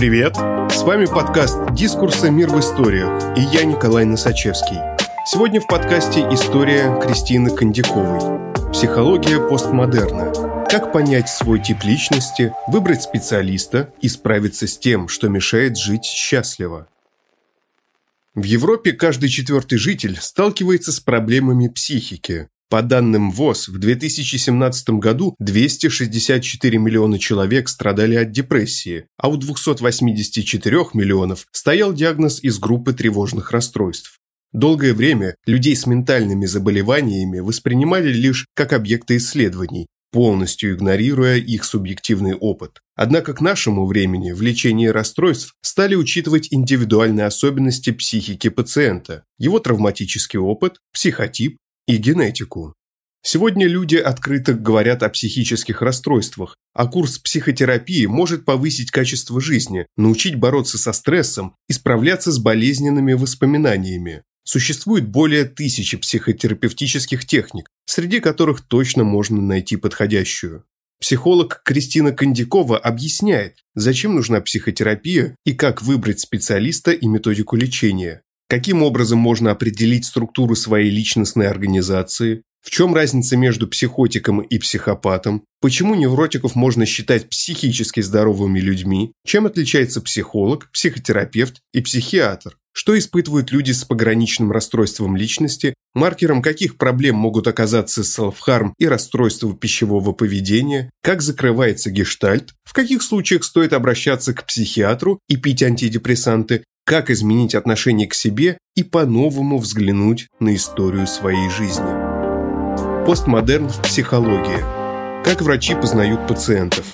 Привет! С вами подкаст «Дискурсы. Мир в историях» и я Николай Носачевский. Сегодня в подкасте история Кристины Кондяковой. Психология постмодерна. Как понять свой тип личности, выбрать специалиста и справиться с тем, что мешает жить счастливо. В Европе каждый четвертый житель сталкивается с проблемами психики, по данным ВОЗ, в 2017 году 264 миллиона человек страдали от депрессии, а у 284 миллионов стоял диагноз из группы тревожных расстройств. Долгое время людей с ментальными заболеваниями воспринимали лишь как объекты исследований, полностью игнорируя их субъективный опыт. Однако к нашему времени в лечении расстройств стали учитывать индивидуальные особенности психики пациента, его травматический опыт, психотип, и генетику. Сегодня люди открыто говорят о психических расстройствах, а курс психотерапии может повысить качество жизни, научить бороться со стрессом и справляться с болезненными воспоминаниями. Существует более тысячи психотерапевтических техник, среди которых точно можно найти подходящую. Психолог Кристина Кондякова объясняет, зачем нужна психотерапия и как выбрать специалиста и методику лечения. Каким образом можно определить структуру своей личностной организации? В чем разница между психотиком и психопатом? Почему невротиков можно считать психически здоровыми людьми? Чем отличается психолог, психотерапевт и психиатр? Что испытывают люди с пограничным расстройством личности? Маркером каких проблем могут оказаться селфхарм и расстройство пищевого поведения? Как закрывается гештальт? В каких случаях стоит обращаться к психиатру и пить антидепрессанты? Как изменить отношение к себе и по-новому взглянуть на историю своей жизни. Постмодерн в психологии. Как врачи познают пациентов.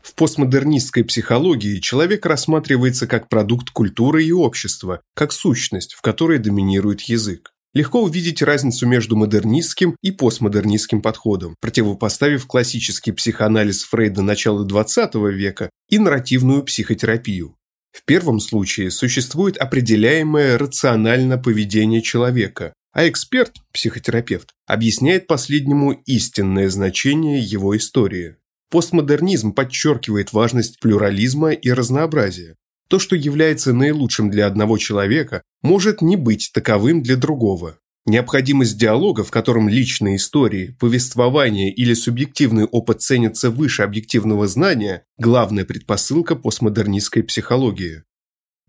В постмодернистской психологии человек рассматривается как продукт культуры и общества, как сущность, в которой доминирует язык. Легко увидеть разницу между модернистским и постмодернистским подходом, противопоставив классический психоанализ Фрейда начала XX века и нарративную психотерапию. В первом случае существует определяемое рационально поведение человека, а эксперт, психотерапевт, объясняет последнему истинное значение его истории. Постмодернизм подчеркивает важность плюрализма и разнообразия. То, что является наилучшим для одного человека, может не быть таковым для другого. Необходимость диалога, в котором личные истории, повествование или субъективный опыт ценятся выше объективного знания – главная предпосылка постмодернистской психологии.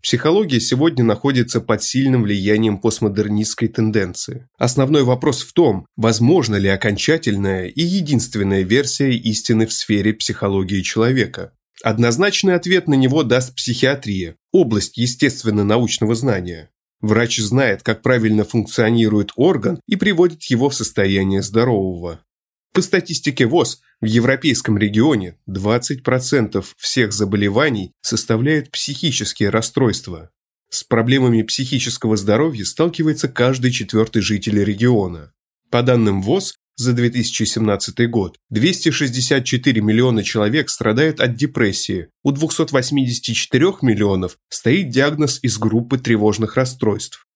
Психология сегодня находится под сильным влиянием постмодернистской тенденции. Основной вопрос в том, возможно ли окончательная и единственная версия истины в сфере психологии человека. Однозначный ответ на него даст психиатрия, область естественно-научного знания. Врач знает, как правильно функционирует орган и приводит его в состояние здорового. По статистике ВОЗ, в европейском регионе 20% всех заболеваний составляют психические расстройства. С проблемами психического здоровья сталкивается каждый четвертый житель региона. По данным ВОЗ, за 2017 год 264 миллиона человек страдают от депрессии, у 284 миллионов стоит диагноз из группы тревожных расстройств.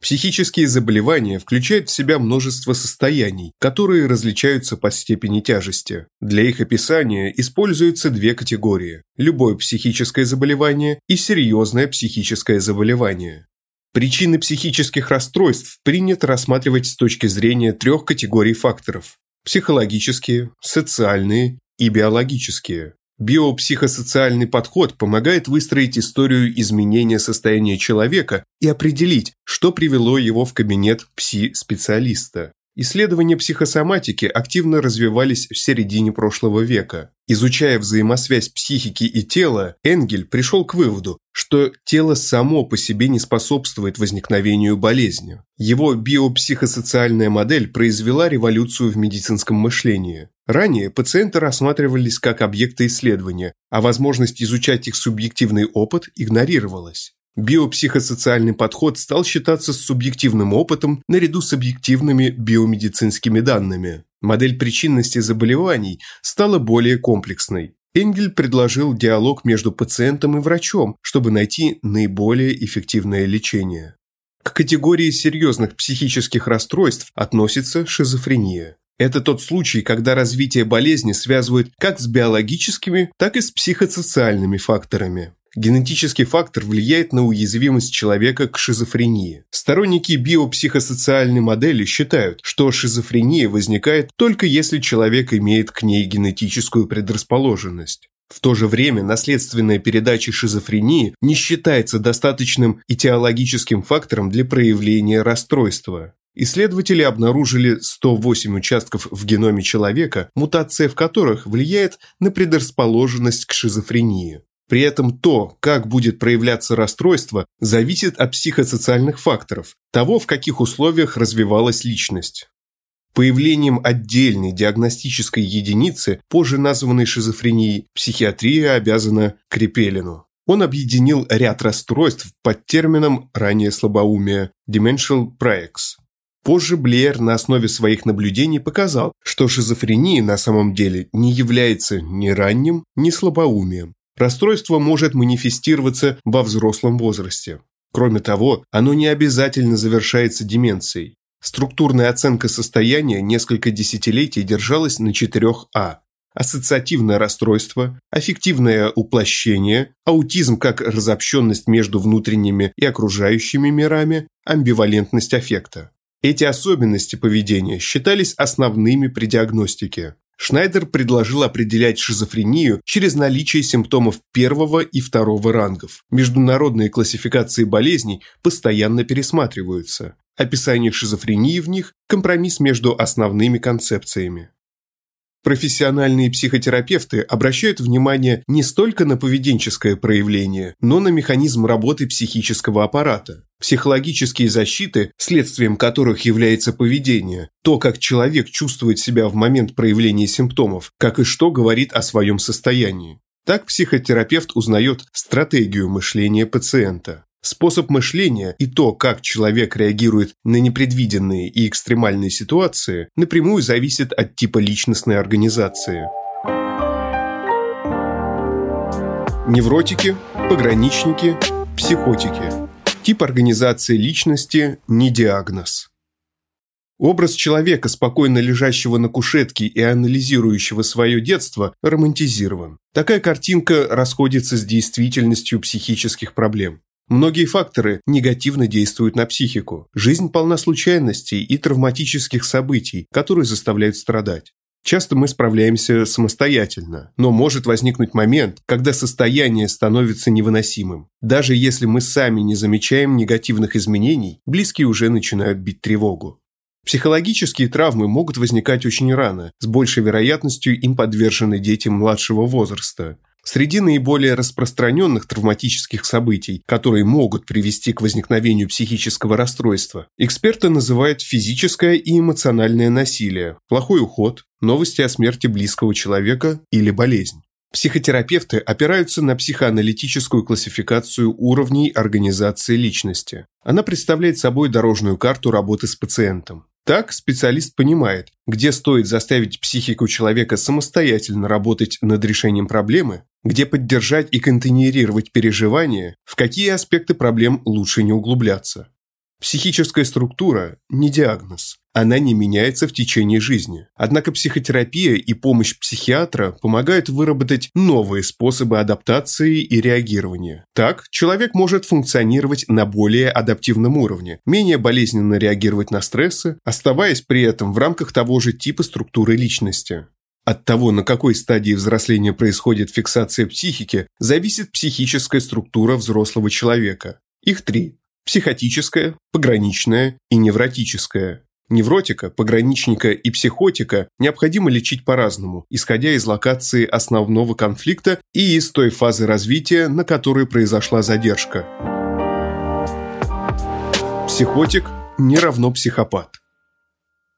Психические заболевания включают в себя множество состояний, которые различаются по степени тяжести. Для их описания используются две категории – любое психическое заболевание и серьезное психическое заболевание. Причины психических расстройств принято рассматривать с точки зрения трех категорий факторов – психологические, социальные и биологические. Биопсихосоциальный подход помогает выстроить историю изменения состояния человека и определить, что привело его в кабинет пси-специалиста. Исследования психосоматики активно развивались в середине прошлого века. Изучая взаимосвязь психики и тела, Энгель пришел к выводу, что тело само по себе не способствует возникновению болезни. Его биопсихосоциальная модель произвела революцию в медицинском мышлении. Ранее пациенты рассматривались как объекты исследования, а возможность изучать их субъективный опыт игнорировалась. Биопсихосоциальный подход стал считаться субъективным опытом наряду с объективными биомедицинскими данными. Модель причинности заболеваний стала более комплексной. Энгель предложил диалог между пациентом и врачом, чтобы найти наиболее эффективное лечение. К категории серьезных психических расстройств относится шизофрения. Это тот случай, когда развитие болезни связывают как с биологическими, так и с психосоциальными факторами. Генетический фактор влияет на уязвимость человека к шизофрении. Сторонники биопсихосоциальной модели считают, что шизофрения возникает только если человек имеет к ней генетическую предрасположенность. В то же время наследственная передача шизофрении не считается достаточным этиологическим фактором для проявления расстройства. Исследователи обнаружили 108 участков в геноме человека, мутация в которых влияет на предрасположенность к шизофрении. При этом то, как будет проявляться расстройство, зависит от психосоциальных факторов, того, в каких условиях развивалась личность. Появлением отдельной диагностической единицы, позже названной шизофренией, психиатрия обязана Крепелину. Он объединил ряд расстройств под термином ранее слабоумие – Dimensional Praex. Позже Блеер на основе своих наблюдений показал, что шизофрения на самом деле не является ни ранним, ни слабоумием. Расстройство может манифестироваться во взрослом возрасте. Кроме того, оно не обязательно завершается деменцией. Структурная оценка состояния несколько десятилетий держалась на 4А. Ассоциативное расстройство, аффективное уплощение, аутизм как разобщенность между внутренними и окружающими мирами, амбивалентность аффекта. Эти особенности поведения считались основными при диагностике. Шнайдер предложил определять шизофрению через наличие симптомов первого и второго рангов. Международные классификации болезней постоянно пересматриваются. Описание шизофрении в них – компромисс между основными концепциями. Профессиональные психотерапевты обращают внимание не столько на поведенческое проявление, но на механизм работы психического аппарата. Психологические защиты, следствием которых является поведение, то, как человек чувствует себя в момент проявления симптомов, как и что говорит о своем состоянии. Так психотерапевт узнает стратегию мышления пациента. Способ мышления и то, как человек реагирует на непредвиденные и экстремальные ситуации, напрямую зависит от типа личностной организации. Невротики, пограничники, психотики. Тип организации личности – не диагноз. Образ человека, спокойно лежащего на кушетке и анализирующего свое детство, романтизирован. Такая картинка расходится с действительностью психических проблем. Многие факторы негативно действуют на психику. Жизнь полна случайностей и травматических событий, которые заставляют страдать. Часто мы справляемся самостоятельно, но может возникнуть момент, когда состояние становится невыносимым. Даже если мы сами не замечаем негативных изменений, близкие уже начинают бить тревогу. Психологические травмы могут возникать очень рано, с большей вероятностью им подвержены дети младшего возраста. Среди наиболее распространенных травматических событий, которые могут привести к возникновению психического расстройства, эксперты называют физическое и эмоциональное насилие, плохой уход, новости о смерти близкого человека или болезнь. Психотерапевты опираются на психоаналитическую классификацию уровней организации личности. Она представляет собой дорожную карту работы с пациентом. Так специалист понимает, где стоит заставить психику человека самостоятельно работать над решением проблемы, где поддержать и контейнерировать переживания, в какие аспекты проблем лучше не углубляться. Психическая структура – не диагноз. Она не меняется в течение жизни. Однако психотерапия и помощь психиатра помогают выработать новые способы адаптации и реагирования. Так, человек может функционировать на более адаптивном уровне, менее болезненно реагировать на стрессы, оставаясь при этом в рамках того же типа структуры личности. От того, на какой стадии взросления происходит фиксация психики, зависит психическая структура взрослого человека. Их три психотическое, пограничное и невротическое. Невротика, пограничника и психотика необходимо лечить по-разному, исходя из локации основного конфликта и из той фазы развития, на которой произошла задержка. Психотик не равно психопат.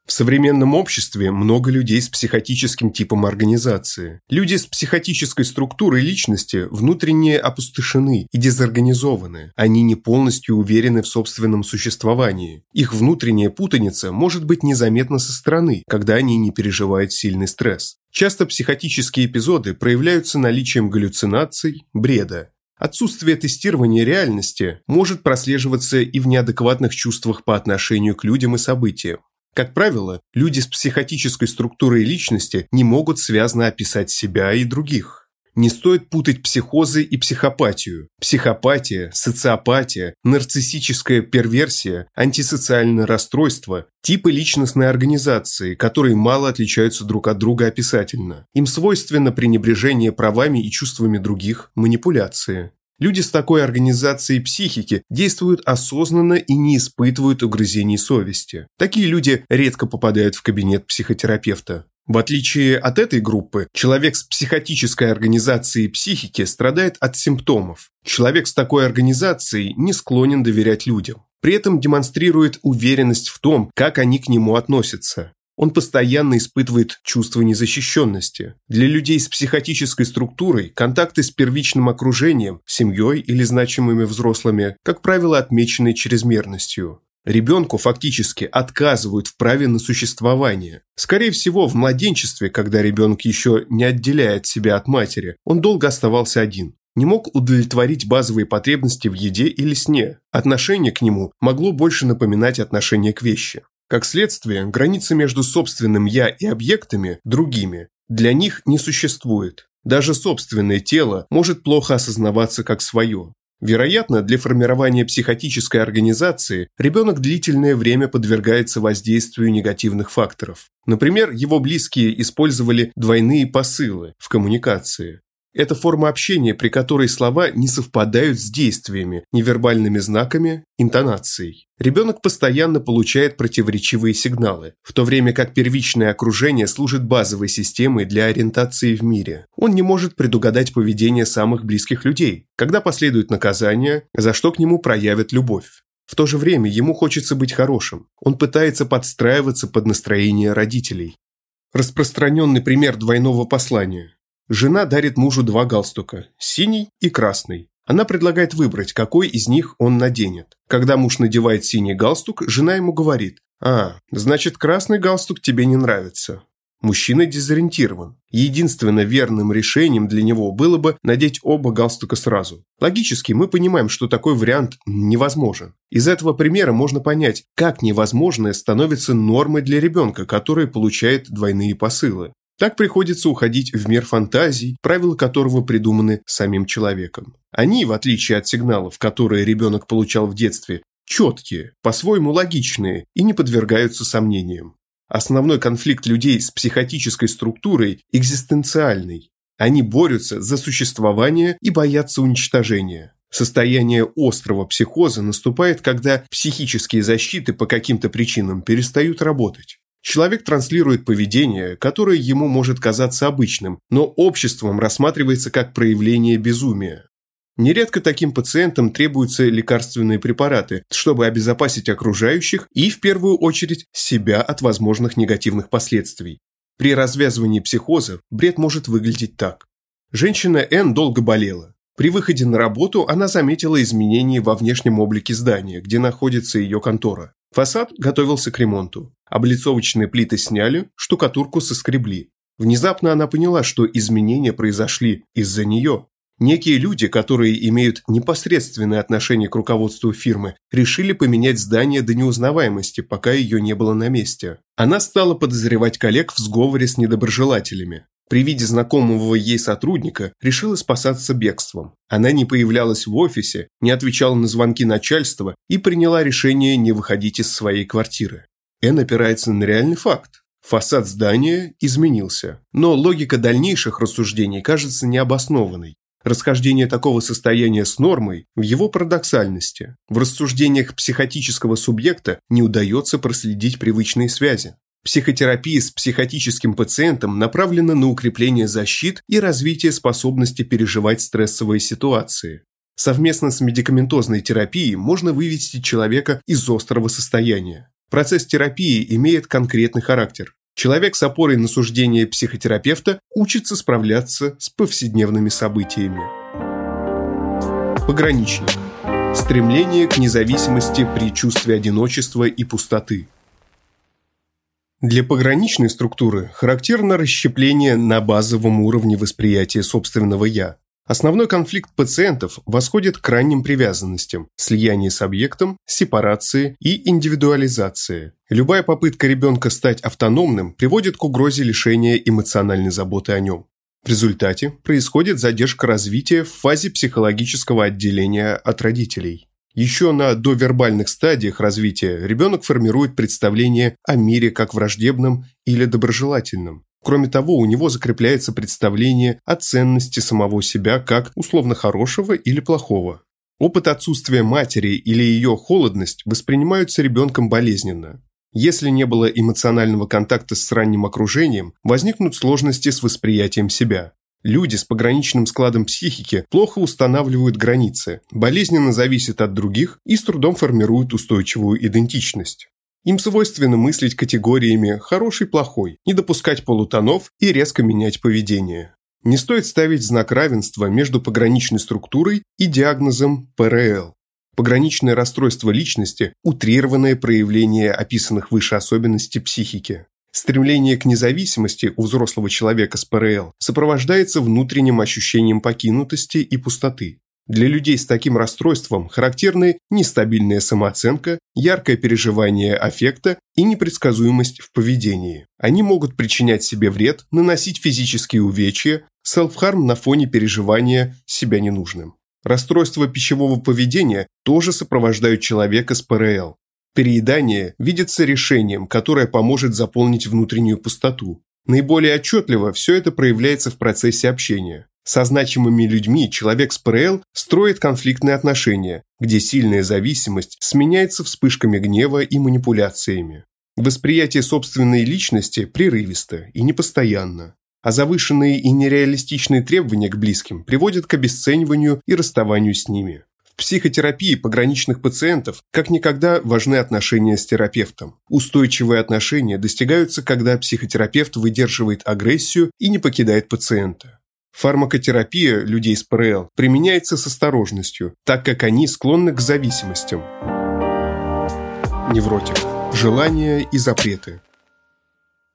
В современном обществе много людей с психотическим типом организации. Люди с психотической структурой личности внутренне опустошены и дезорганизованы. Они не полностью уверены в собственном существовании. Их внутренняя путаница может быть незаметна со стороны, когда они не переживают сильный стресс. Часто психотические эпизоды проявляются наличием галлюцинаций, бреда. Отсутствие тестирования реальности может прослеживаться и в неадекватных чувствах по отношению к людям и событиям. Как правило, люди с психотической структурой личности не могут связно описать себя и других. Не стоит путать психозы и психопатию. Психопатия, социопатия, нарциссическая перверсия, антисоциальное расстройство – типы личностной организации, которые мало отличаются друг от друга описательно. Им свойственно пренебрежение правами и чувствами других, манипуляции. Люди с такой организацией психики действуют осознанно и не испытывают угрызений совести. Такие люди редко попадают в кабинет психотерапевта. В отличие от этой группы, человек с психотической организацией психики страдает от симптомов. Человек с такой организацией не склонен доверять людям. При этом демонстрирует уверенность в том, как они к нему относятся. Он постоянно испытывает чувство незащищенности. Для людей с психотической структурой контакты с первичным окружением, семьей или значимыми взрослыми, как правило, отмечены чрезмерностью. Ребенку фактически отказывают в праве на существование. Скорее всего, в младенчестве, когда ребенок еще не отделяет себя от матери, он долго оставался один. Не мог удовлетворить базовые потребности в еде или сне. Отношение к нему могло больше напоминать отношение к вещи. Как следствие, граница между собственным «я» и объектами, другими, для них не существует. Даже собственное тело может плохо осознаваться как свое. Вероятно, для формирования психотической организации ребенок длительное время подвергается воздействию негативных факторов. Например, его близкие использовали двойные посылы в коммуникации. Это форма общения, при которой слова не совпадают с действиями, невербальными знаками, интонацией. Ребенок постоянно получает противоречивые сигналы, в то время как первичное окружение служит базовой системой для ориентации в мире. Он не может предугадать поведение самых близких людей, когда последует наказание, за что к нему проявят любовь. В то же время ему хочется быть хорошим. Он пытается подстраиваться под настроение родителей. Распространенный пример двойного послания. Жена дарит мужу два галстука – синий и красный. Она предлагает выбрать, какой из них он наденет. Когда муж надевает синий галстук, жена ему говорит «А, значит, красный галстук тебе не нравится». Мужчина дезориентирован. Единственно верным решением для него было бы надеть оба галстука сразу. Логически мы понимаем, что такой вариант невозможен. Из этого примера можно понять, как невозможное становится нормой для ребенка, который получает двойные посылы. Так приходится уходить в мир фантазий, правила которого придуманы самим человеком. Они, в отличие от сигналов, которые ребенок получал в детстве, четкие, по-своему логичные и не подвергаются сомнениям. Основной конфликт людей с психотической структурой экзистенциальный. Они борются за существование и боятся уничтожения. Состояние острого психоза наступает, когда психические защиты по каким-то причинам перестают работать. Человек транслирует поведение, которое ему может казаться обычным, но обществом рассматривается как проявление безумия. Нередко таким пациентам требуются лекарственные препараты, чтобы обезопасить окружающих и, в первую очередь, себя от возможных негативных последствий. При развязывании психоза бред может выглядеть так. Женщина Н долго болела. При выходе на работу она заметила изменения во внешнем облике здания, где находится ее контора. Фасад готовился к ремонту. Облицовочные плиты сняли, штукатурку соскребли. Внезапно она поняла, что изменения произошли из-за нее. Некие люди, которые имеют непосредственное отношение к руководству фирмы, решили поменять здание до неузнаваемости, пока ее не было на месте. Она стала подозревать коллег в сговоре с недоброжелателями. При виде знакомого ей сотрудника решила спасаться бегством. Она не появлялась в офисе, не отвечала на звонки начальства и приняла решение не выходить из своей квартиры. Н опирается на реальный факт. Фасад здания изменился, но логика дальнейших рассуждений кажется необоснованной. Расхождение такого состояния с нормой в его парадоксальности. В рассуждениях психотического субъекта не удается проследить привычные связи. Психотерапия с психотическим пациентом направлена на укрепление защит и развитие способности переживать стрессовые ситуации. Совместно с медикаментозной терапией можно вывести человека из острого состояния. Процесс терапии имеет конкретный характер. Человек с опорой на суждение психотерапевта учится справляться с повседневными событиями. Пограничник. Стремление к независимости при чувстве одиночества и пустоты. Для пограничной структуры характерно расщепление на базовом уровне восприятия собственного «я». Основной конфликт пациентов восходит к крайним привязанностям, слиянию с объектом, сепарации и индивидуализации. Любая попытка ребенка стать автономным приводит к угрозе лишения эмоциональной заботы о нем. В результате происходит задержка развития в фазе психологического отделения от родителей. Еще на довербальных стадиях развития ребенок формирует представление о мире как враждебном или доброжелательном. Кроме того, у него закрепляется представление о ценности самого себя как условно хорошего или плохого. Опыт отсутствия матери или ее холодность воспринимаются ребенком болезненно. Если не было эмоционального контакта с ранним окружением, возникнут сложности с восприятием себя. Люди с пограничным складом психики плохо устанавливают границы, болезненно зависят от других и с трудом формируют устойчивую идентичность. Им свойственно мыслить категориями «хороший-плохой», не допускать полутонов и резко менять поведение. Не стоит ставить знак равенства между пограничной структурой и диагнозом ПРЛ. Пограничное расстройство личности – утрированное проявление описанных выше особенностей психики. Стремление к независимости у взрослого человека с ПРЛ сопровождается внутренним ощущением покинутости и пустоты. Для людей с таким расстройством характерны нестабильная самооценка, яркое переживание аффекта и непредсказуемость в поведении. Они могут причинять себе вред, наносить физические увечья, селфхарм на фоне переживания себя ненужным. Расстройства пищевого поведения тоже сопровождают человека с ПРЛ. Переедание видится решением, которое поможет заполнить внутреннюю пустоту. Наиболее отчетливо все это проявляется в процессе общения. Со значимыми людьми человек с ПРЛ строит конфликтные отношения, где сильная зависимость сменяется вспышками гнева и манипуляциями. Восприятие собственной личности прерывисто и непостоянно, а завышенные и нереалистичные требования к близким приводят к обесцениванию и расставанию с ними. В психотерапии пограничных пациентов как никогда важны отношения с терапевтом. Устойчивые отношения достигаются, когда психотерапевт выдерживает агрессию и не покидает пациента. Фармакотерапия людей с ПРЛ применяется с осторожностью, так как они склонны к зависимостям. Невротик. Желания и запреты.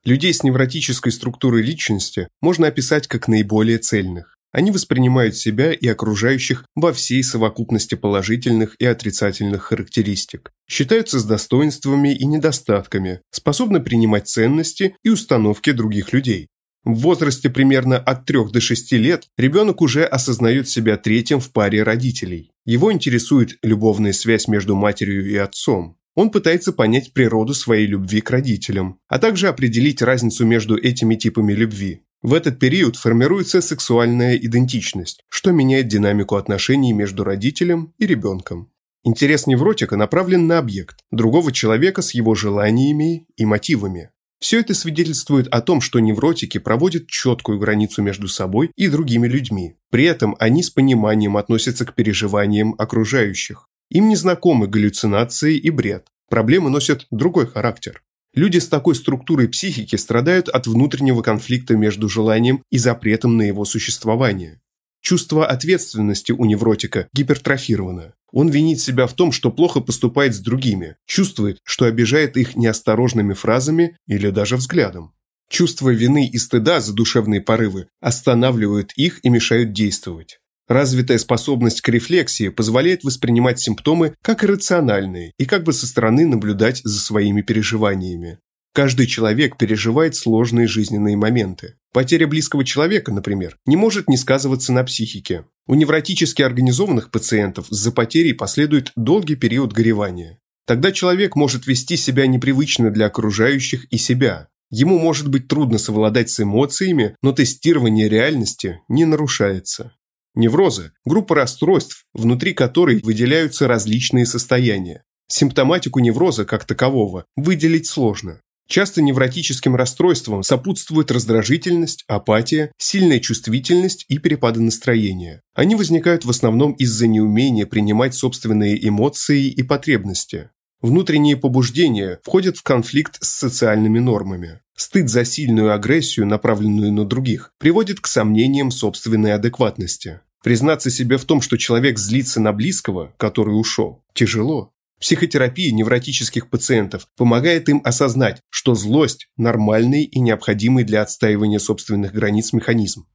Людей с невротической структурой личности можно описать как наиболее цельных. Они воспринимают себя и окружающих во всей совокупности положительных и отрицательных характеристик, считаются с достоинствами и недостатками, способны принимать ценности и установки других людей, в возрасте примерно от 3 до 6 лет ребенок уже осознает себя третьим в паре родителей. Его интересует любовная связь между матерью и отцом. Он пытается понять природу своей любви к родителям, а также определить разницу между этими типами любви. В этот период формируется сексуальная идентичность, что меняет динамику отношений между родителем и ребенком. Интерес невротика направлен на объект, другого человека с его желаниями и мотивами. Все это свидетельствует о том, что невротики проводят четкую границу между собой и другими людьми. При этом они с пониманием относятся к переживаниям окружающих. Им не знакомы галлюцинации и бред. Проблемы носят другой характер. Люди с такой структурой психики страдают от внутреннего конфликта между желанием и запретом на его существование. Чувство ответственности у невротика гипертрофировано. Он винит себя в том, что плохо поступает с другими, чувствует, что обижает их неосторожными фразами или даже взглядом. Чувство вины и стыда за душевные порывы останавливают их и мешают действовать. Развитая способность к рефлексии позволяет воспринимать симптомы как иррациональные и как бы со стороны наблюдать за своими переживаниями. Каждый человек переживает сложные жизненные моменты. Потеря близкого человека, например, не может не сказываться на психике. У невротически организованных пациентов за потерей последует долгий период горевания. Тогда человек может вести себя непривычно для окружающих и себя. Ему может быть трудно совладать с эмоциями, но тестирование реальности не нарушается. Неврозы – группа расстройств, внутри которой выделяются различные состояния. Симптоматику невроза как такового выделить сложно. Часто невротическим расстройствам сопутствует раздражительность, апатия, сильная чувствительность и перепады настроения. Они возникают в основном из-за неумения принимать собственные эмоции и потребности. Внутренние побуждения входят в конфликт с социальными нормами. Стыд за сильную агрессию, направленную на других, приводит к сомнениям собственной адекватности. Признаться себе в том, что человек злится на близкого, который ушел, тяжело. Психотерапия невротических пациентов помогает им осознать, что злость – нормальный и необходимый для отстаивания собственных границ механизм.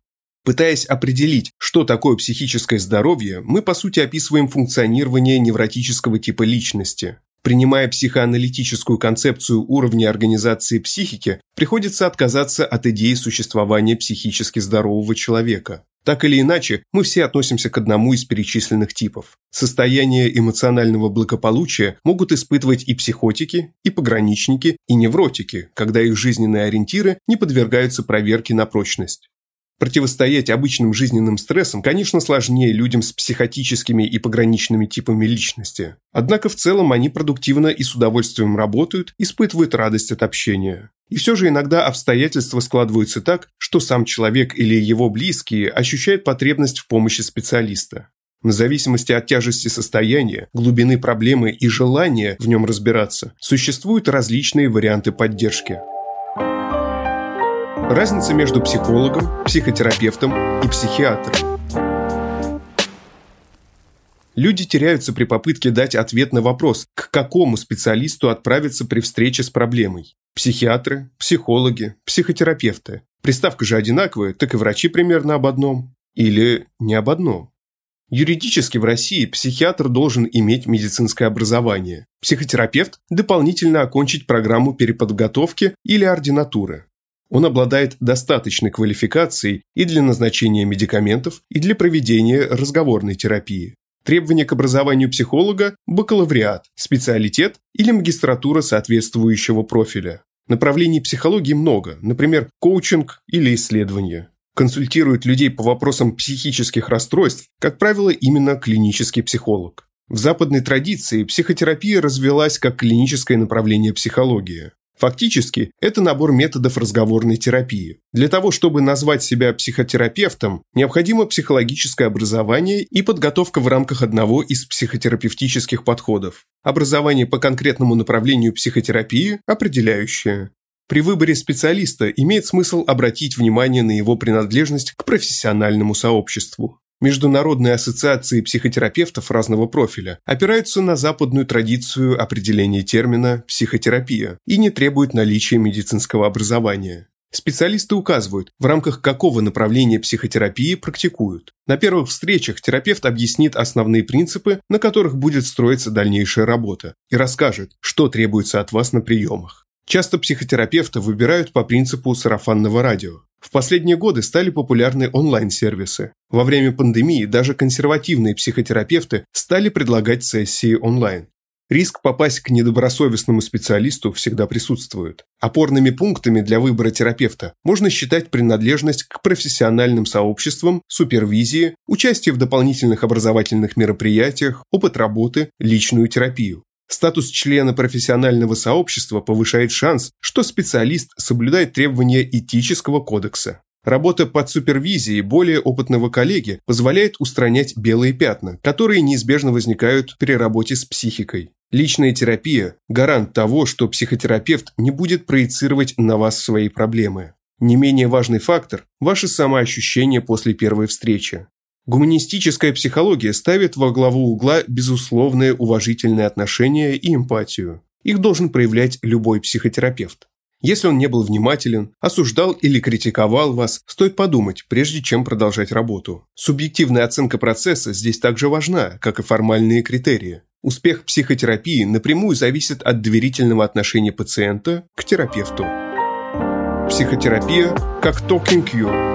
Пытаясь определить, что такое психическое здоровье, мы по сути описываем функционирование невротического типа личности. Принимая психоаналитическую концепцию уровня организации психики, приходится отказаться от идеи существования психически здорового человека. Так или иначе, мы все относимся к одному из перечисленных типов. Состояние эмоционального благополучия могут испытывать и психотики, и пограничники, и невротики, когда их жизненные ориентиры не подвергаются проверке на прочность. Противостоять обычным жизненным стрессам, конечно, сложнее людям с психотическими и пограничными типами личности. Однако в целом они продуктивно и с удовольствием работают, испытывают радость от общения. И все же иногда обстоятельства складываются так, что сам человек или его близкие ощущают потребность в помощи специалиста. В зависимости от тяжести состояния, глубины проблемы и желания в нем разбираться, существуют различные варианты поддержки. Разница между психологом, психотерапевтом и психиатром. Люди теряются при попытке дать ответ на вопрос, к какому специалисту отправиться при встрече с проблемой. Психиатры, психологи, психотерапевты. Приставка же одинаковая, так и врачи примерно об одном. Или не об одном. Юридически в России психиатр должен иметь медицинское образование, психотерапевт – дополнительно окончить программу переподготовки или ординатуры. Он обладает достаточной квалификацией и для назначения медикаментов, и для проведения разговорной терапии. Требования к образованию психолога – бакалавриат, специалитет или магистратура соответствующего профиля. Направлений психологии много, например, коучинг или исследования. Консультирует людей по вопросам психических расстройств, как правило, именно клинический психолог. В западной традиции психотерапия развелась как клиническое направление психологии. Фактически, это набор методов разговорной терапии. Для того, чтобы назвать себя психотерапевтом, необходимо психологическое образование и подготовка в рамках одного из психотерапевтических подходов. Образование по конкретному направлению психотерапии определяющее. При выборе специалиста имеет смысл обратить внимание на его принадлежность к профессиональному сообществу. Международные ассоциации психотерапевтов разного профиля опираются на западную традицию определения термина «психотерапия» и не требуют наличия медицинского образования. Специалисты указывают, в рамках какого направления психотерапии практикуют. На первых встречах терапевт объяснит основные принципы, на которых будет строиться дальнейшая работа, и расскажет, что требуется от вас на приемах. Часто психотерапевта выбирают по принципу сарафанного радио. В последние годы стали популярны онлайн-сервисы. Во время пандемии даже консервативные психотерапевты стали предлагать сессии онлайн. Риск попасть к недобросовестному специалисту всегда присутствует. Опорными пунктами для выбора терапевта можно считать принадлежность к профессиональным сообществам, супервизии, участие в дополнительных образовательных мероприятиях, опыт работы, личную терапию. Статус члена профессионального сообщества повышает шанс, что специалист соблюдает требования этического кодекса. Работа под супервизией более опытного коллеги позволяет устранять белые пятна, которые неизбежно возникают при работе с психикой. Личная терапия – гарант того, что психотерапевт не будет проецировать на вас свои проблемы. Не менее важный фактор – ваше самоощущение после первой встречи. Гуманистическая психология ставит во главу угла безусловное уважительное отношение и эмпатию. Их должен проявлять любой психотерапевт. Если он не был внимателен, осуждал или критиковал вас, стоит подумать, прежде чем продолжать работу. Субъективная оценка процесса здесь также важна, как и формальные критерии. Успех психотерапии напрямую зависит от доверительного отношения пациента к терапевту. Психотерапия как talking cure.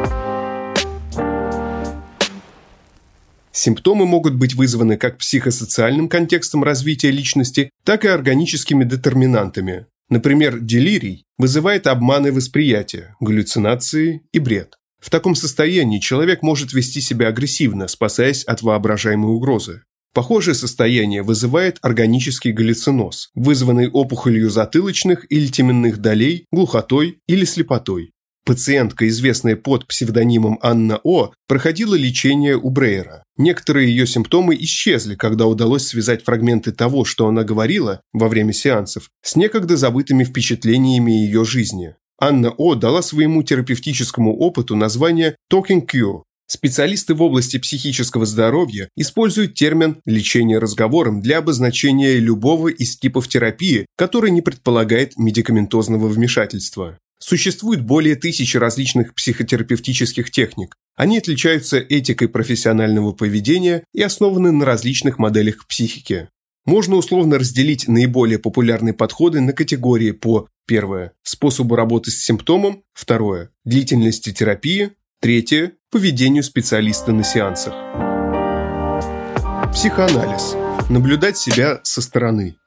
Симптомы могут быть вызваны как психосоциальным контекстом развития личности, так и органическими детерминантами. Например, делирий вызывает обманы восприятия, галлюцинации и бред. В таком состоянии человек может вести себя агрессивно, спасаясь от воображаемой угрозы. Похожее состояние вызывает органический галлюциноз, вызванный опухолью затылочных или теменных долей, глухотой или слепотой. Пациентка, известная под псевдонимом Анна О, проходила лечение у Брейера. Некоторые ее симптомы исчезли, когда удалось связать фрагменты того, что она говорила во время сеансов, с некогда забытыми впечатлениями ее жизни. Анна О дала своему терапевтическому опыту название «Talking Cure». Специалисты в области психического здоровья используют термин «лечение разговором» для обозначения любого из типов терапии, который не предполагает медикаментозного вмешательства. Существует более тысячи различных психотерапевтических техник. Они отличаются этикой профессионального поведения и основаны на различных моделях психики. Можно условно разделить наиболее популярные подходы на категории по первое – способу работы с симптомом, второе – длительности терапии, третье – поведению специалиста на сеансах. Психоанализ. Наблюдать себя со стороны.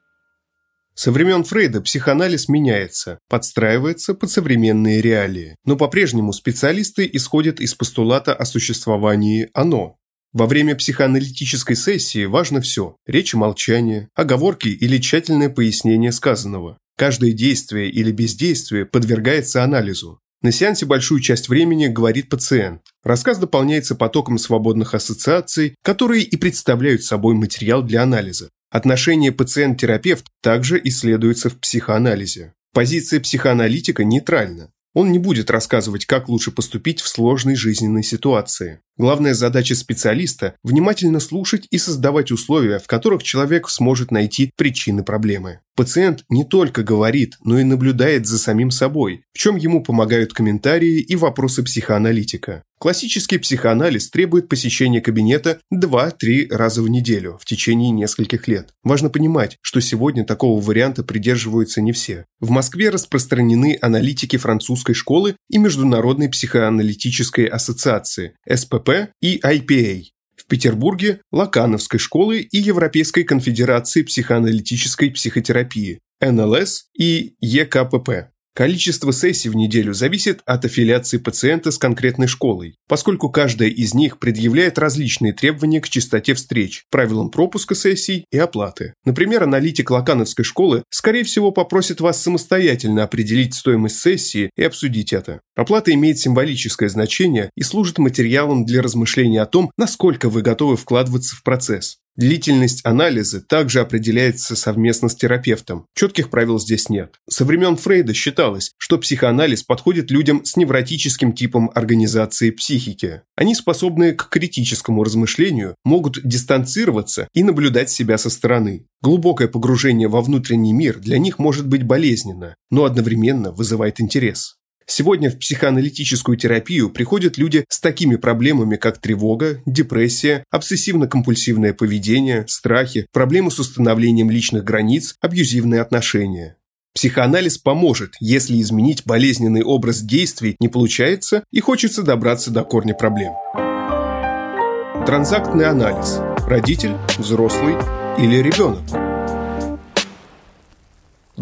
Со времен Фрейда психоанализ меняется, подстраивается под современные реалии, но по-прежнему специалисты исходят из постулата о существовании «оно». Во время психоаналитической сессии важно все – речь и молчание, оговорки или тщательное пояснение сказанного. Каждое действие или бездействие подвергается анализу. На сеансе большую часть времени говорит пациент. Рассказ дополняется потоком свободных ассоциаций, которые и представляют собой материал для анализа. Отношение пациент-терапевт также исследуется в психоанализе. Позиция психоаналитика нейтральна. Он не будет рассказывать, как лучше поступить в сложной жизненной ситуации. Главная задача специалиста – внимательно слушать и создавать условия, в которых человек сможет найти причины проблемы. Пациент не только говорит, но и наблюдает за самим собой, в чем ему помогают комментарии и вопросы психоаналитика. Классический психоанализ требует посещения кабинета 2-3 раза в неделю в течение нескольких лет. Важно понимать, что сегодня такого варианта придерживаются не все. В Москве распространены аналитики французской школы и Международной психоаналитической ассоциации СПП и IPA. В Петербурге – Лакановской школы и Европейской конфедерации психоаналитической психотерапии НЛС и ЕКПП. Количество сессий в неделю зависит от аффилиации пациента с конкретной школой, поскольку каждая из них предъявляет различные требования к частоте встреч, правилам пропуска сессий и оплаты. Например, аналитик Лакановской школы, скорее всего, попросит вас самостоятельно определить стоимость сессии и обсудить это. Оплата имеет символическое значение и служит материалом для размышления о том, насколько вы готовы вкладываться в процесс. Длительность анализа также определяется совместно с терапевтом. Четких правил здесь нет. Со времен Фрейда считалось, что психоанализ подходит людям с невротическим типом организации психики. Они способны к критическому размышлению, могут дистанцироваться и наблюдать себя со стороны. Глубокое погружение во внутренний мир для них может быть болезненно, но одновременно вызывает интерес. Сегодня в психоаналитическую терапию приходят люди с такими проблемами, как тревога, депрессия, обсессивно-компульсивное поведение, страхи, проблемы с установлением личных границ, абьюзивные отношения. Психоанализ поможет, если изменить болезненный образ действий не получается и хочется добраться до корня проблем. Транзактный анализ. Родитель, взрослый или ребенок.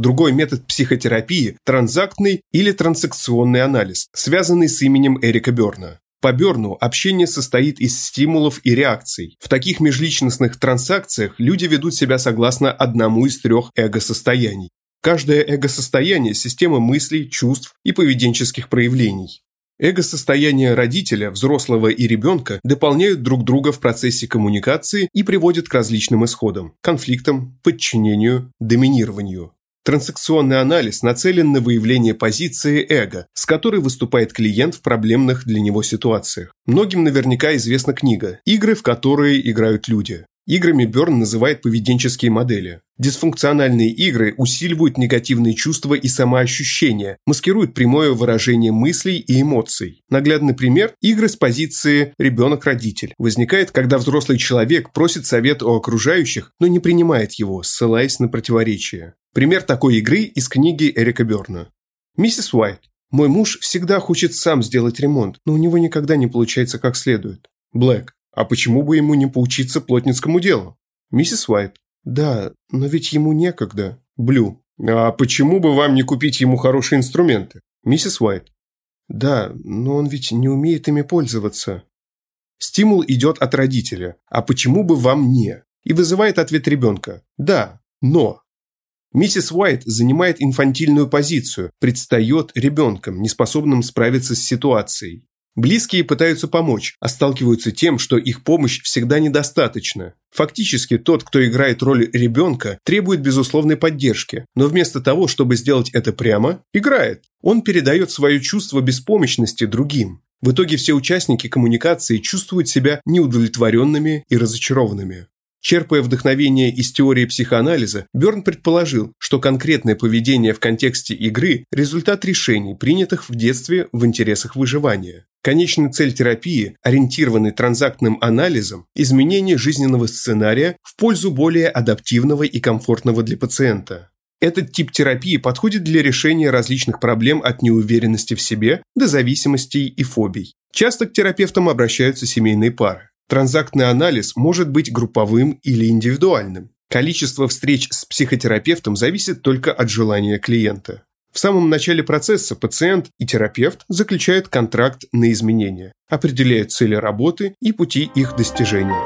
Другой метод психотерапии – транзактный или трансакционный анализ, связанный с именем Эрика Берна. По Берну общение состоит из стимулов и реакций. В таких межличностных транзакциях люди ведут себя согласно одному из трех эго-состояний. Каждое эго-состояние – система мыслей, чувств и поведенческих проявлений. Эго-состояния родителя, взрослого и ребенка дополняют друг друга в процессе коммуникации и приводят к различным исходам – конфликтам, подчинению, доминированию. Трансакционный анализ нацелен на выявление позиции эго, с которой выступает клиент в проблемных для него ситуациях. Многим наверняка известна книга «Игры, в которые играют люди». Играми Берн называет поведенческие модели. Дисфункциональные игры усиливают негативные чувства и самоощущения, маскируют прямое выражение мыслей и эмоций. Наглядный пример – игры с позиции «ребенок-родитель» возникает, когда взрослый человек просит совет у окружающих, но не принимает его, ссылаясь на противоречия. Пример такой игры из книги Эрика Берна. Миссис Уайт. Мой муж всегда хочет сам сделать ремонт, но у него никогда не получается как следует. Блэк. А почему бы ему не поучиться плотницкому делу? Миссис Уайт. Да, но ведь ему некогда. Блю. А почему бы вам не купить ему хорошие инструменты? Миссис Уайт. Да, но он ведь не умеет ими пользоваться. Стимул идет от родителя. А почему бы вам не? И вызывает ответ ребенка. Да, но. Миссис Уайт занимает инфантильную позицию, предстает ребенком, неспособным справиться с ситуацией. Близкие пытаются помочь, а сталкиваются тем, что их помощь всегда недостаточна. Фактически, тот, кто играет роль ребенка, требует безусловной поддержки, но вместо того, чтобы сделать это прямо, играет. Он передает свое чувство беспомощности другим. В итоге все участники коммуникации чувствуют себя неудовлетворенными и разочарованными. Черпая вдохновение из теории психоанализа, Берн предположил, что конкретное поведение в контексте игры – результат решений, принятых в детстве в интересах выживания. Конечная цель терапии, ориентированной транзактным анализом, изменение жизненного сценария в пользу более адаптивного и комфортного для пациента. Этот тип терапии подходит для решения различных проблем от неуверенности в себе до зависимостей и фобий. Часто к терапевтам обращаются семейные пары. Транзактный анализ может быть групповым или индивидуальным. Количество встреч с психотерапевтом зависит только от желания клиента. В самом начале процесса пациент и терапевт заключают контракт на изменения, определяют цели работы и пути их достижения.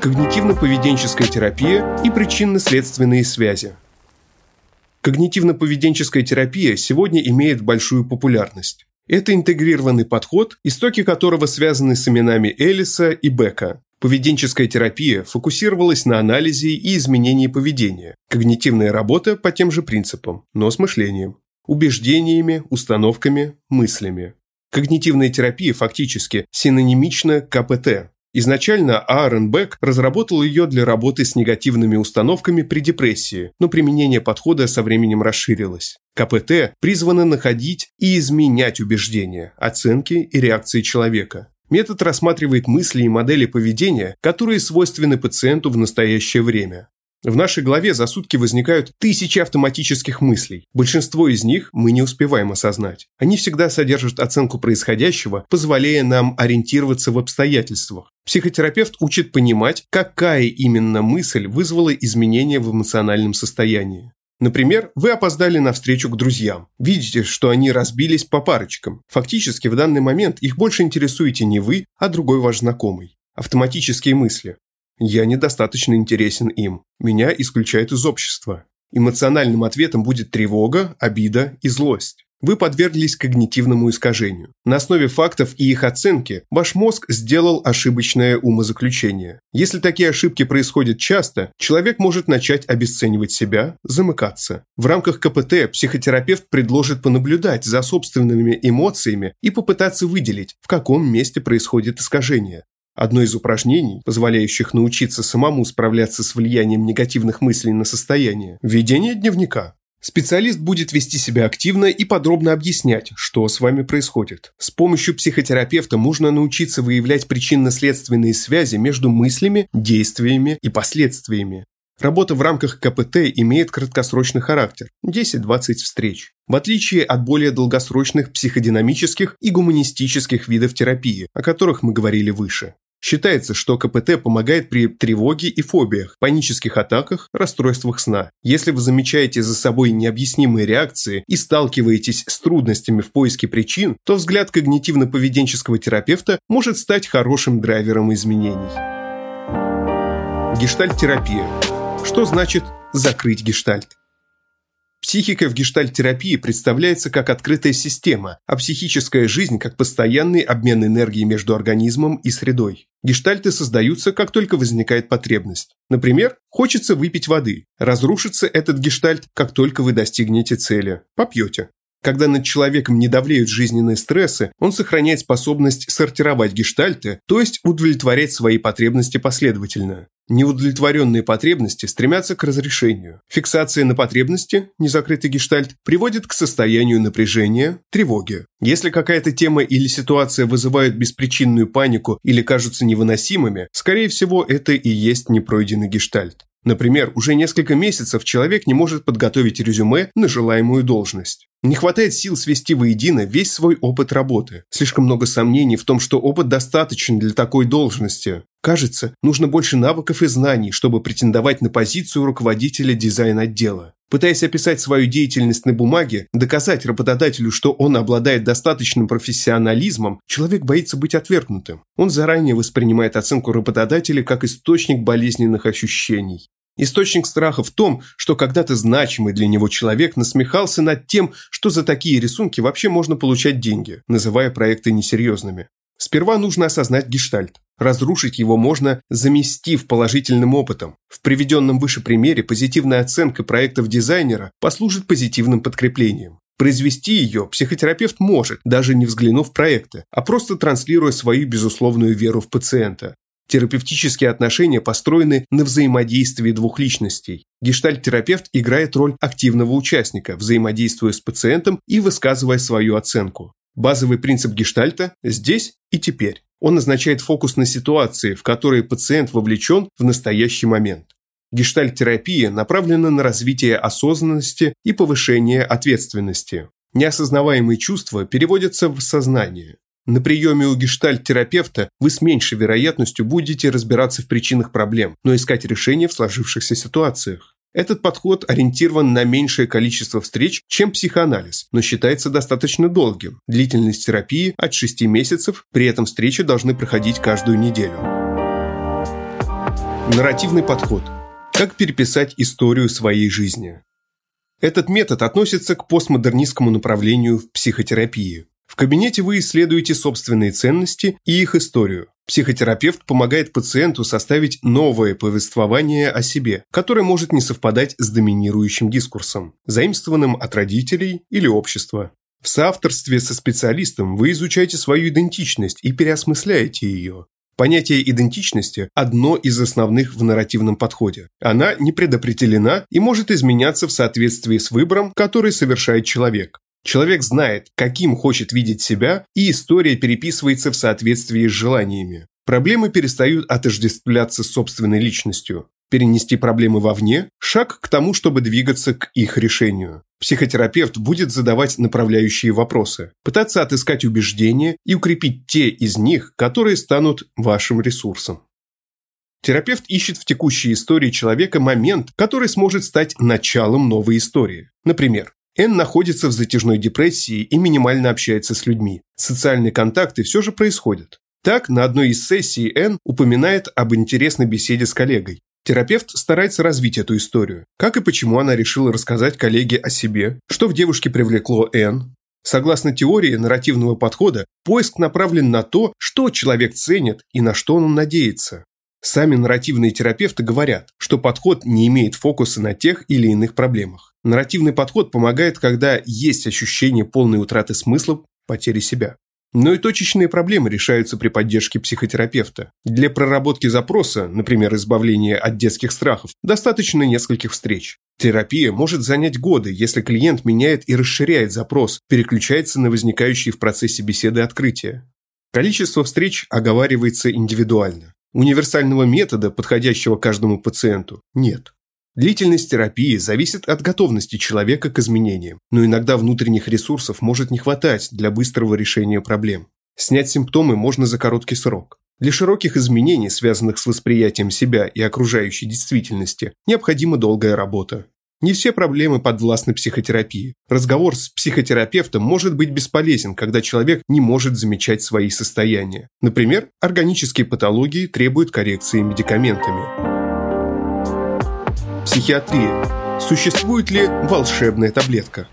Когнитивно-поведенческая терапия и причинно-следственные связи. Когнитивно-поведенческая терапия сегодня имеет большую популярность. Это интегрированный подход, истоки которого связаны с именами Элиса и Бека, Поведенческая терапия фокусировалась на анализе и изменении поведения, когнитивная работа по тем же принципам, но с мышлением, убеждениями, установками, мыслями. Когнитивная терапия фактически синонимична КПТ. Изначально Аарон Бек разработал ее для работы с негативными установками при депрессии, но применение подхода со временем расширилось. КПТ призвано находить и изменять убеждения, оценки и реакции человека. Метод рассматривает мысли и модели поведения, которые свойственны пациенту в настоящее время. В нашей голове за сутки возникают тысячи автоматических мыслей. Большинство из них мы не успеваем осознать. Они всегда содержат оценку происходящего, позволяя нам ориентироваться в обстоятельствах. Психотерапевт учит понимать, какая именно мысль вызвала изменения в эмоциональном состоянии. Например, вы опоздали на встречу к друзьям. Видите, что они разбились по парочкам. Фактически в данный момент их больше интересуете не вы, а другой ваш знакомый. Автоматические мысли. Я недостаточно интересен им. Меня исключают из общества. Эмоциональным ответом будет тревога, обида и злость. Вы подверглись когнитивному искажению. На основе фактов и их оценки ваш мозг сделал ошибочное умозаключение. Если такие ошибки происходят часто, человек может начать обесценивать себя, замыкаться. В рамках КПТ психотерапевт предложит понаблюдать за собственными эмоциями и попытаться выделить, в каком месте происходит искажение. Одно из упражнений, позволяющих научиться самому справляться с влиянием негативных мыслей на состояние – ведение дневника. Специалист будет вести себя активно и подробно объяснять, что с вами происходит. С помощью психотерапевта можно научиться выявлять причинно-следственные связи между мыслями, действиями и последствиями. Работа в рамках КПТ имеет краткосрочный характер – 10-20 встреч. В отличие от более долгосрочных психодинамических и гуманистических видов терапии, о которых мы говорили выше. Считается, что КПТ помогает при тревоге и фобиях, панических атаках, расстройствах сна. Если вы замечаете за собой необъяснимые реакции и сталкиваетесь с трудностями в поиске причин, то взгляд когнитивно-поведенческого терапевта может стать хорошим драйвером изменений. Гештальт-терапия. Что значит «закрыть гештальт»? Психика в гештальт-терапии представляется как открытая система, а психическая жизнь как постоянный обмен энергией между организмом и средой. Гештальты создаются, как только возникает потребность. Например, хочется выпить воды. Разрушится этот гештальт, как только вы достигнете цели. Попьете. Когда над человеком не давлеют жизненные стрессы, он сохраняет способность сортировать гештальты, то есть удовлетворять свои потребности последовательно. Неудовлетворенные потребности стремятся к разрешению. Фиксация на потребности, незакрытый гештальт, приводит к состоянию напряжения, тревоги. Если какая-то тема или ситуация вызывают беспричинную панику или кажутся невыносимыми, скорее всего, это и есть непройденный гештальт. Например, уже несколько месяцев человек не может подготовить резюме на желаемую должность. Не хватает сил свести воедино весь свой опыт работы. Слишком много сомнений в том, что опыт достаточен для такой должности. Кажется, нужно больше навыков и знаний, чтобы претендовать на позицию руководителя дизайн-отдела. Пытаясь описать свою деятельность на бумаге, доказать работодателю, что он обладает достаточным профессионализмом, человек боится быть отвергнутым. Он заранее воспринимает оценку работодателя как источник болезненных ощущений. Источник страха в том, что когда-то значимый для него человек насмехался над тем, что за такие рисунки вообще можно получать деньги, называя проекты несерьезными. Сперва нужно осознать гештальт. Разрушить его можно, заместив положительным опытом. В приведенном выше примере позитивная оценка проектов дизайнера послужит позитивным подкреплением. Произвести ее психотерапевт может, даже не взглянув в проекты, а просто транслируя свою безусловную веру в пациента. Терапевтические отношения построены на взаимодействии двух личностей. Гештальт-терапевт играет роль активного участника, взаимодействуя с пациентом и высказывая свою оценку. Базовый принцип гештальта – здесь и теперь. Он означает фокус на ситуации, в которые пациент вовлечен в настоящий момент. Гештальт-терапия направлена на развитие осознанности и повышение ответственности. Неосознаваемые чувства переводятся в сознание. На приеме у гештальт-терапевта вы с меньшей вероятностью будете разбираться в причинах проблем, но искать решения в сложившихся ситуациях. Этот подход ориентирован на меньшее количество встреч, чем психоанализ, но считается достаточно долгим. Длительность терапии от 6 месяцев, при этом встречи должны проходить каждую неделю. Нарративный подход. Как переписать историю своей жизни? Этот метод относится к постмодернистскому направлению в психотерапии. В кабинете вы исследуете собственные ценности и их историю. Психотерапевт помогает пациенту составить новое повествование о себе, которое может не совпадать с доминирующим дискурсом, заимствованным от родителей или общества. В соавторстве со специалистом вы изучаете свою идентичность и переосмысляете ее. Понятие идентичности – одно из основных в нарративном подходе. Она не предопределена и может изменяться в соответствии с выбором, который совершает человек. Человек знает, каким хочет видеть себя, и история переписывается в соответствии с желаниями. Проблемы перестают отождествляться с собственной личностью. Перенести проблемы вовне – шаг к тому, чтобы двигаться к их решению. Психотерапевт будет задавать направляющие вопросы, пытаться отыскать убеждения и укрепить те из них, которые станут вашим ресурсом. Терапевт ищет в текущей истории человека момент, который сможет стать началом новой истории. Например, Н находится в затяжной депрессии и минимально общается с людьми. Социальные контакты все же происходят. Так, на одной из сессий Н упоминает об интересной беседе с коллегой. Терапевт старается развить эту историю. Как и почему она решила рассказать коллеге о себе, что в девушке привлекло Н. Согласно теории нарративного подхода, поиск направлен на то, что человек ценит и на что он надеется. Сами нарративные терапевты говорят, что подход не имеет фокуса на тех или иных проблемах. Нарративный подход помогает, когда есть ощущение полной утраты смысла, потери себя. Но и точечные проблемы решаются при поддержке психотерапевта. Для проработки запроса, например, избавления от детских страхов, достаточно нескольких встреч. Терапия может занять годы, если клиент меняет и расширяет запрос, переключается на возникающие в процессе беседы открытия. Количество встреч оговаривается индивидуально. Универсального метода, подходящего каждому пациенту, нет. Длительность терапии зависит от готовности человека к изменениям, но иногда внутренних ресурсов может не хватать для быстрого решения проблем. Снять симптомы можно за короткий срок. Для широких изменений, связанных с восприятием себя и окружающей действительности, необходима долгая работа. Не все проблемы подвластны психотерапии. Разговор с психотерапевтом может быть бесполезен, когда человек не может замечать свои состояния. Например, органические патологии требуют коррекции медикаментами. Психиатрия. Существует ли волшебная таблетка?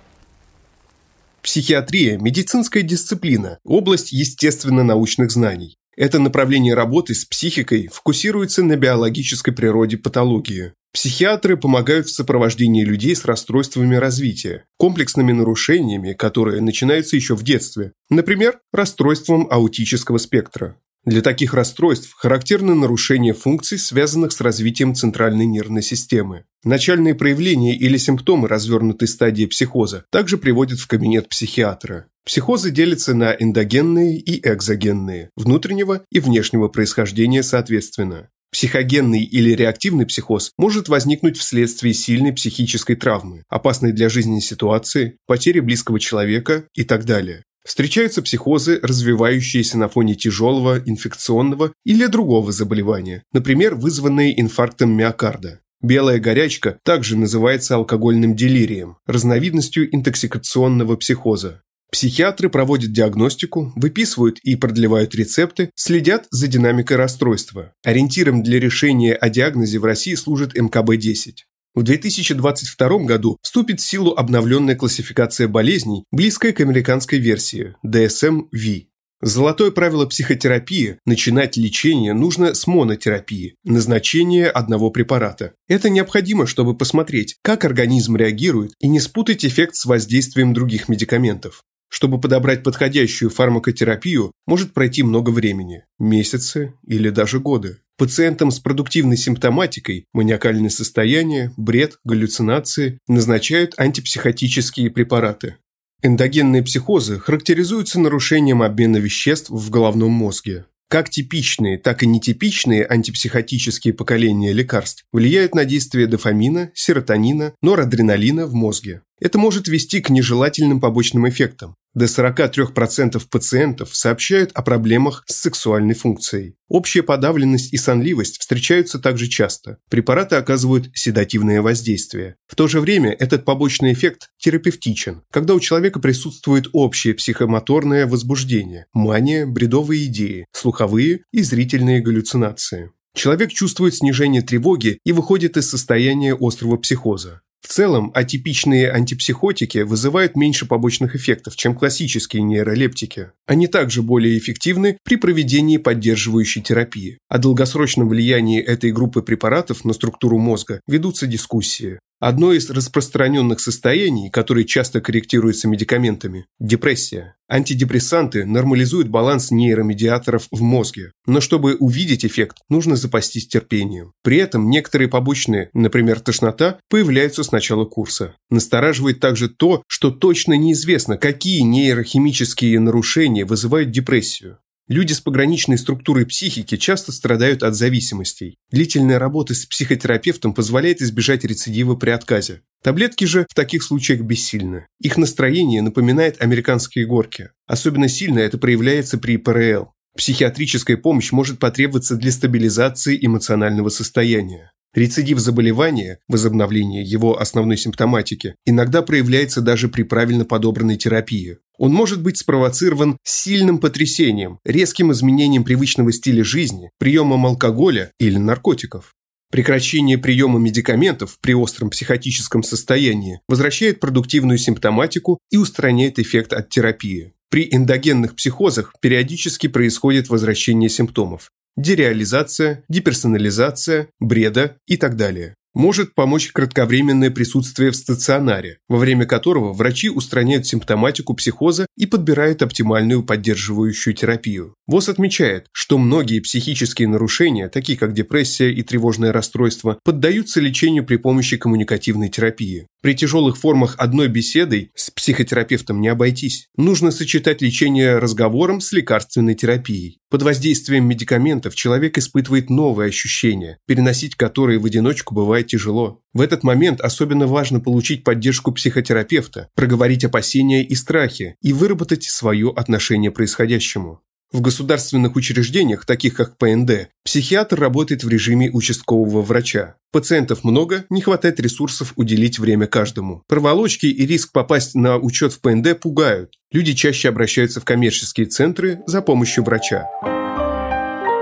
Психиатрия – медицинская дисциплина, область естественно-научных знаний. Это направление работы с психикой фокусируется на биологической природе патологии. Психиатры помогают в сопровождении людей с расстройствами развития, комплексными нарушениями, которые начинаются еще в детстве, например, расстройством аутического спектра. Для таких расстройств характерны нарушения функций, связанных с развитием центральной нервной системы. Начальные проявления или симптомы развернутой стадии психоза также приводят в кабинет психиатра. Психозы делятся на эндогенные и экзогенные, внутреннего и внешнего происхождения соответственно. Психогенный или реактивный психоз может возникнуть вследствие сильной психической травмы, опасной для жизни ситуации, потери близкого человека и так далее. Встречаются психозы, развивающиеся на фоне тяжелого инфекционного или другого заболевания, например, вызванные инфарктом миокарда. Белая горячка также называется алкогольным делирием, разновидностью интоксикационного психоза. Психиатры проводят диагностику, выписывают и продлевают рецепты, следят за динамикой расстройства. Ориентиром для решения о диагнозе в России служит МКБ-10. В 2022 году вступит в силу обновленная классификация болезней, близкая к американской версии – DSM-V. Золотое правило психотерапии – начинать лечение нужно с монотерапии, назначения одного препарата. Это необходимо, чтобы посмотреть, как организм реагирует и не спутать эффект с воздействием других медикаментов. Чтобы подобрать подходящую фармакотерапию, может пройти много времени – месяцы или даже годы. Пациентам с продуктивной симптоматикой, маниакальное состояние, бред, галлюцинации назначают антипсихотические препараты. Эндогенные психозы характеризуются нарушением обмена веществ в головном мозге. Как типичные, так и нетипичные антипсихотические поколения лекарств влияют на действие дофамина, серотонина, норадреналина в мозге. Это может вести к нежелательным побочным эффектам. До 43% пациентов сообщают о проблемах с сексуальной функцией. Общая подавленность и сонливость встречаются также часто. Препараты оказывают седативное воздействие. В то же время этот побочный эффект терапевтичен, когда у человека присутствует общее психомоторное возбуждение, мания, бредовые идеи, слуховые и зрительные галлюцинации. Человек чувствует снижение тревоги и выходит из состояния острого психоза. В целом, атипичные антипсихотики вызывают меньше побочных эффектов, чем классические нейролептики. Они также более эффективны при проведении поддерживающей терапии. О долгосрочном влиянии этой группы препаратов на структуру мозга ведутся дискуссии. Одно из распространенных состояний, которые часто корректируются медикаментами – депрессия. Антидепрессанты нормализуют баланс нейромедиаторов в мозге, но чтобы увидеть эффект, нужно запастись терпением. При этом некоторые побочные, например, тошнота, появляются с начала курса. Настораживает также то, что точно неизвестно, какие нейрохимические нарушения вызывают депрессию. Люди с пограничной структурой психики часто страдают от зависимостей. Длительная работа с психотерапевтом позволяет избежать рецидива при отказе. Таблетки же в таких случаях бессильны. Их настроение напоминает американские горки. Особенно сильно это проявляется при ПРЛ. Психиатрическая помощь может потребоваться для стабилизации эмоционального состояния. Рецидив заболевания, возобновление его основной симптоматики, иногда проявляется даже при правильно подобранной терапии. Он может быть спровоцирован сильным потрясением, резким изменением привычного стиля жизни, приемом алкоголя или наркотиков. Прекращение приема медикаментов при остром психотическом состоянии возвращает продуктивную симптоматику и устраняет эффект от терапии. При эндогенных психозах периодически происходит возвращение симптомов дереализация, деперсонализация, бреда и так далее. Может помочь кратковременное присутствие в стационаре, во время которого врачи устраняют симптоматику психоза и подбирают оптимальную поддерживающую терапию. ВОЗ отмечает, что многие психические нарушения, такие как депрессия и тревожное расстройство, поддаются лечению при помощи коммуникативной терапии. При тяжелых формах одной беседой с психотерапевтом не обойтись. Нужно сочетать лечение разговором с лекарственной терапией. Под воздействием медикаментов человек испытывает новые ощущения, переносить которые в одиночку бывает тяжело. В этот момент особенно важно получить поддержку психотерапевта, проговорить опасения и страхи и выработать свое отношение к происходящему. В государственных учреждениях, таких как ПНД, психиатр работает в режиме участкового врача. Пациентов много, не хватает ресурсов уделить время каждому. Проволочки и риск попасть на учет в ПНД пугают. Люди чаще обращаются в коммерческие центры за помощью врача.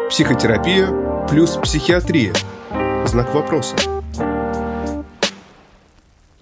Психотерапия плюс психиатрия. Знак вопроса.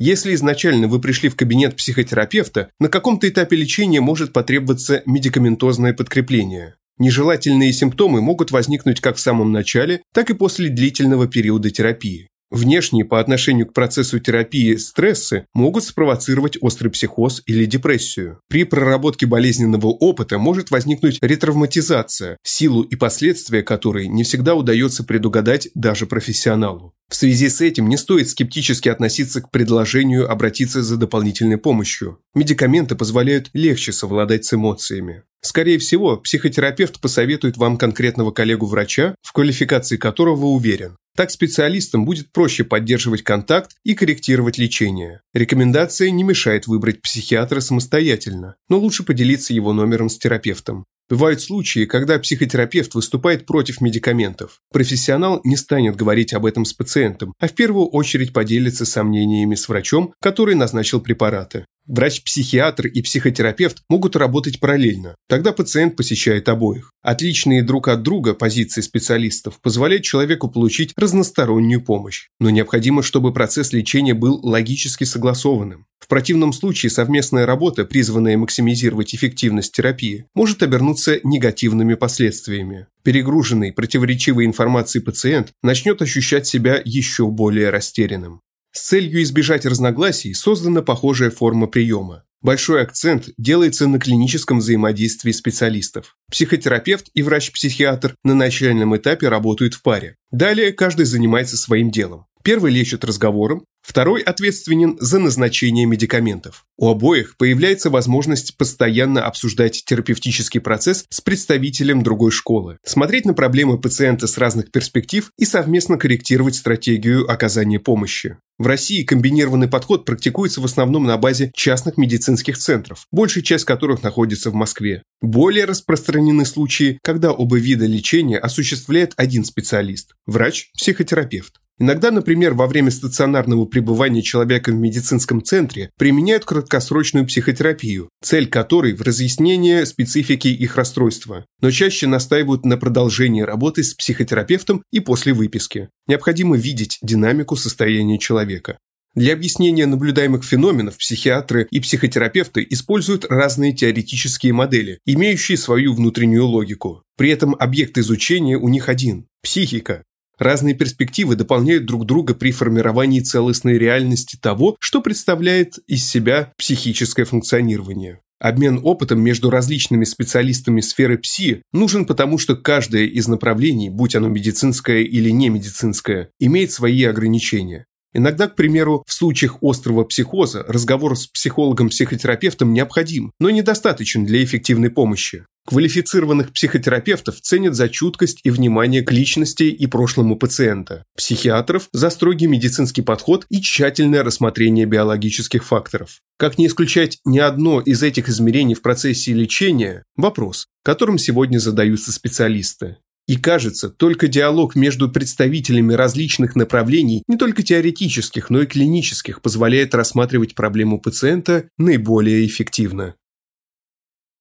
Если изначально вы пришли в кабинет психотерапевта, на каком-то этапе лечения может потребоваться медикаментозное подкрепление. Нежелательные симптомы могут возникнуть как в самом начале, так и после длительного периода терапии. Внешние по отношению к процессу терапии стрессы могут спровоцировать острый психоз или депрессию. При проработке болезненного опыта может возникнуть ретравматизация, силу и последствия которой не всегда удается предугадать даже профессионалу. В связи с этим не стоит скептически относиться к предложению обратиться за дополнительной помощью. Медикаменты позволяют легче совладать с эмоциями. Скорее всего, психотерапевт посоветует вам конкретного коллегу-врача, в квалификации которого уверен. Так специалистам будет проще поддерживать контакт и корректировать лечение. Рекомендация не мешает выбрать психиатра самостоятельно, но лучше поделиться его номером с терапевтом. Бывают случаи, когда психотерапевт выступает против медикаментов. Профессионал не станет говорить об этом с пациентом, а в первую очередь поделится сомнениями с врачом, который назначил препараты. Врач-психиатр и психотерапевт могут работать параллельно. Тогда пациент посещает обоих. Отличные друг от друга позиции специалистов позволяют человеку получить разностороннюю помощь. Но необходимо, чтобы процесс лечения был логически согласованным. В противном случае совместная работа, призванная максимизировать эффективность терапии, может обернуться негативными последствиями. Перегруженный противоречивой информацией пациент начнет ощущать себя еще более растерянным. С целью избежать разногласий создана похожая форма приема. Большой акцент делается на клиническом взаимодействии специалистов. Психотерапевт и врач-психиатр на начальном этапе работают в паре. Далее каждый занимается своим делом. Первый лечит разговором, Второй ответственен за назначение медикаментов. У обоих появляется возможность постоянно обсуждать терапевтический процесс с представителем другой школы, смотреть на проблемы пациента с разных перспектив и совместно корректировать стратегию оказания помощи. В России комбинированный подход практикуется в основном на базе частных медицинских центров, большая часть которых находится в Москве. Более распространены случаи, когда оба вида лечения осуществляет один специалист – врач-психотерапевт. Иногда, например, во время стационарного пребывания человека в медицинском центре применяют краткосрочную психотерапию, цель которой в разъяснение специфики их расстройства, но чаще настаивают на продолжении работы с психотерапевтом и после выписки. Необходимо видеть динамику состояния человека. Для объяснения наблюдаемых феноменов психиатры и психотерапевты используют разные теоретические модели, имеющие свою внутреннюю логику. При этом объект изучения у них один – психика. Разные перспективы дополняют друг друга при формировании целостной реальности того, что представляет из себя психическое функционирование. Обмен опытом между различными специалистами сферы ПСИ нужен потому, что каждое из направлений, будь оно медицинское или не медицинское, имеет свои ограничения. Иногда, к примеру, в случаях острого психоза разговор с психологом-психотерапевтом необходим, но недостаточен для эффективной помощи. Квалифицированных психотерапевтов ценят за чуткость и внимание к личности и прошлому пациента. Психиатров – за строгий медицинский подход и тщательное рассмотрение биологических факторов. Как не исключать ни одно из этих измерений в процессе лечения – вопрос, которым сегодня задаются специалисты. И кажется, только диалог между представителями различных направлений, не только теоретических, но и клинических, позволяет рассматривать проблему пациента наиболее эффективно.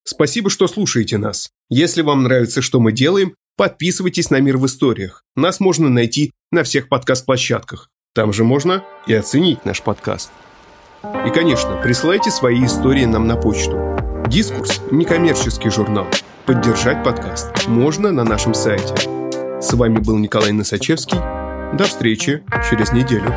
Спасибо, что слушаете нас. Если вам нравится, что мы делаем, подписывайтесь на «Мир в историях». Нас можно найти на всех подкаст-площадках. Там же можно и оценить наш подкаст. И, конечно, присылайте свои истории нам на почту. «Дискурс» – некоммерческий журнал. Поддержать подкаст можно на нашем сайте. С вами был Николай Носачевский. До встречи через неделю.